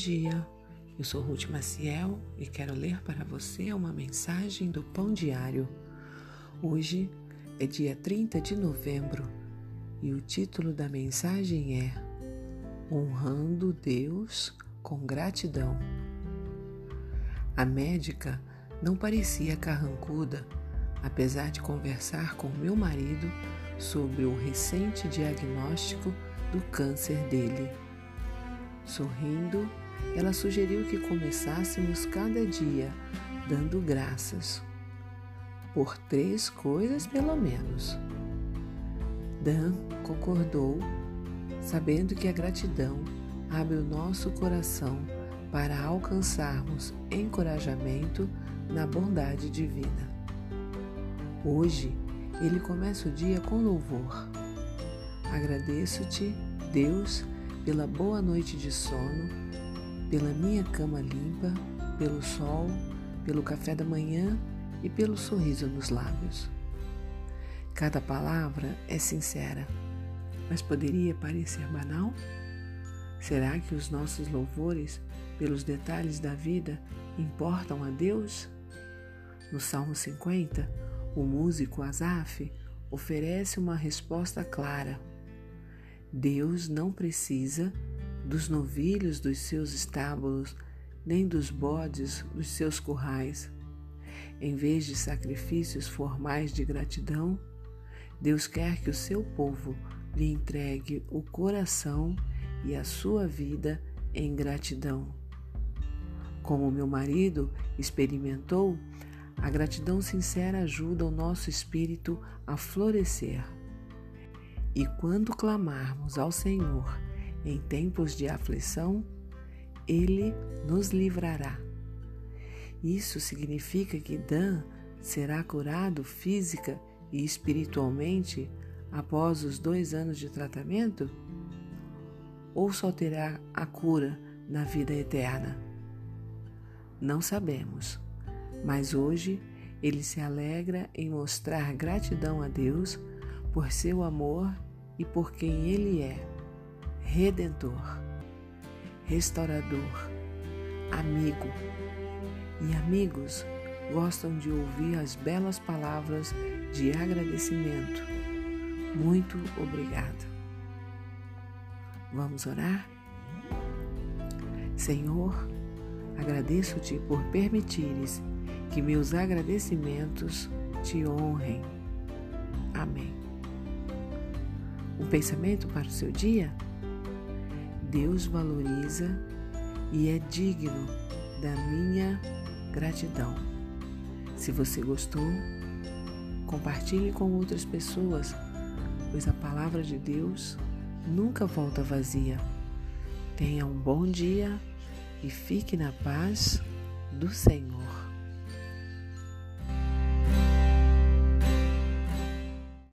dia. Eu sou Ruth Maciel e quero ler para você uma mensagem do Pão Diário. Hoje é dia 30 de novembro e o título da mensagem é Honrando Deus com Gratidão. A médica não parecia carrancuda, apesar de conversar com meu marido sobre o recente diagnóstico do câncer dele. Sorrindo, ela sugeriu que começássemos cada dia dando graças. Por três coisas, pelo menos. Dan concordou, sabendo que a gratidão abre o nosso coração para alcançarmos encorajamento na bondade divina. Hoje, ele começa o dia com louvor. Agradeço-te, Deus, pela boa noite de sono, pela minha cama limpa, pelo sol, pelo café da manhã e pelo sorriso nos lábios. Cada palavra é sincera, mas poderia parecer banal? Será que os nossos louvores pelos detalhes da vida importam a Deus? No Salmo 50, o músico Asaf oferece uma resposta clara Deus não precisa dos novilhos dos seus estábulos, nem dos bodes dos seus currais. Em vez de sacrifícios formais de gratidão, Deus quer que o seu povo lhe entregue o coração e a sua vida em gratidão. Como meu marido experimentou, a gratidão sincera ajuda o nosso espírito a florescer. E quando clamarmos ao Senhor em tempos de aflição, Ele nos livrará. Isso significa que Dan será curado física e espiritualmente após os dois anos de tratamento? Ou só terá a cura na vida eterna? Não sabemos, mas hoje ele se alegra em mostrar gratidão a Deus por seu amor e por quem Ele é redentor, restaurador, amigo. E amigos gostam de ouvir as belas palavras de agradecimento. Muito obrigado. Vamos orar? Senhor, agradeço-te por permitires que meus agradecimentos te honrem. Amém. Um pensamento para o seu dia? Deus valoriza e é digno da minha gratidão. Se você gostou, compartilhe com outras pessoas, pois a palavra de Deus nunca volta vazia. Tenha um bom dia e fique na paz do Senhor.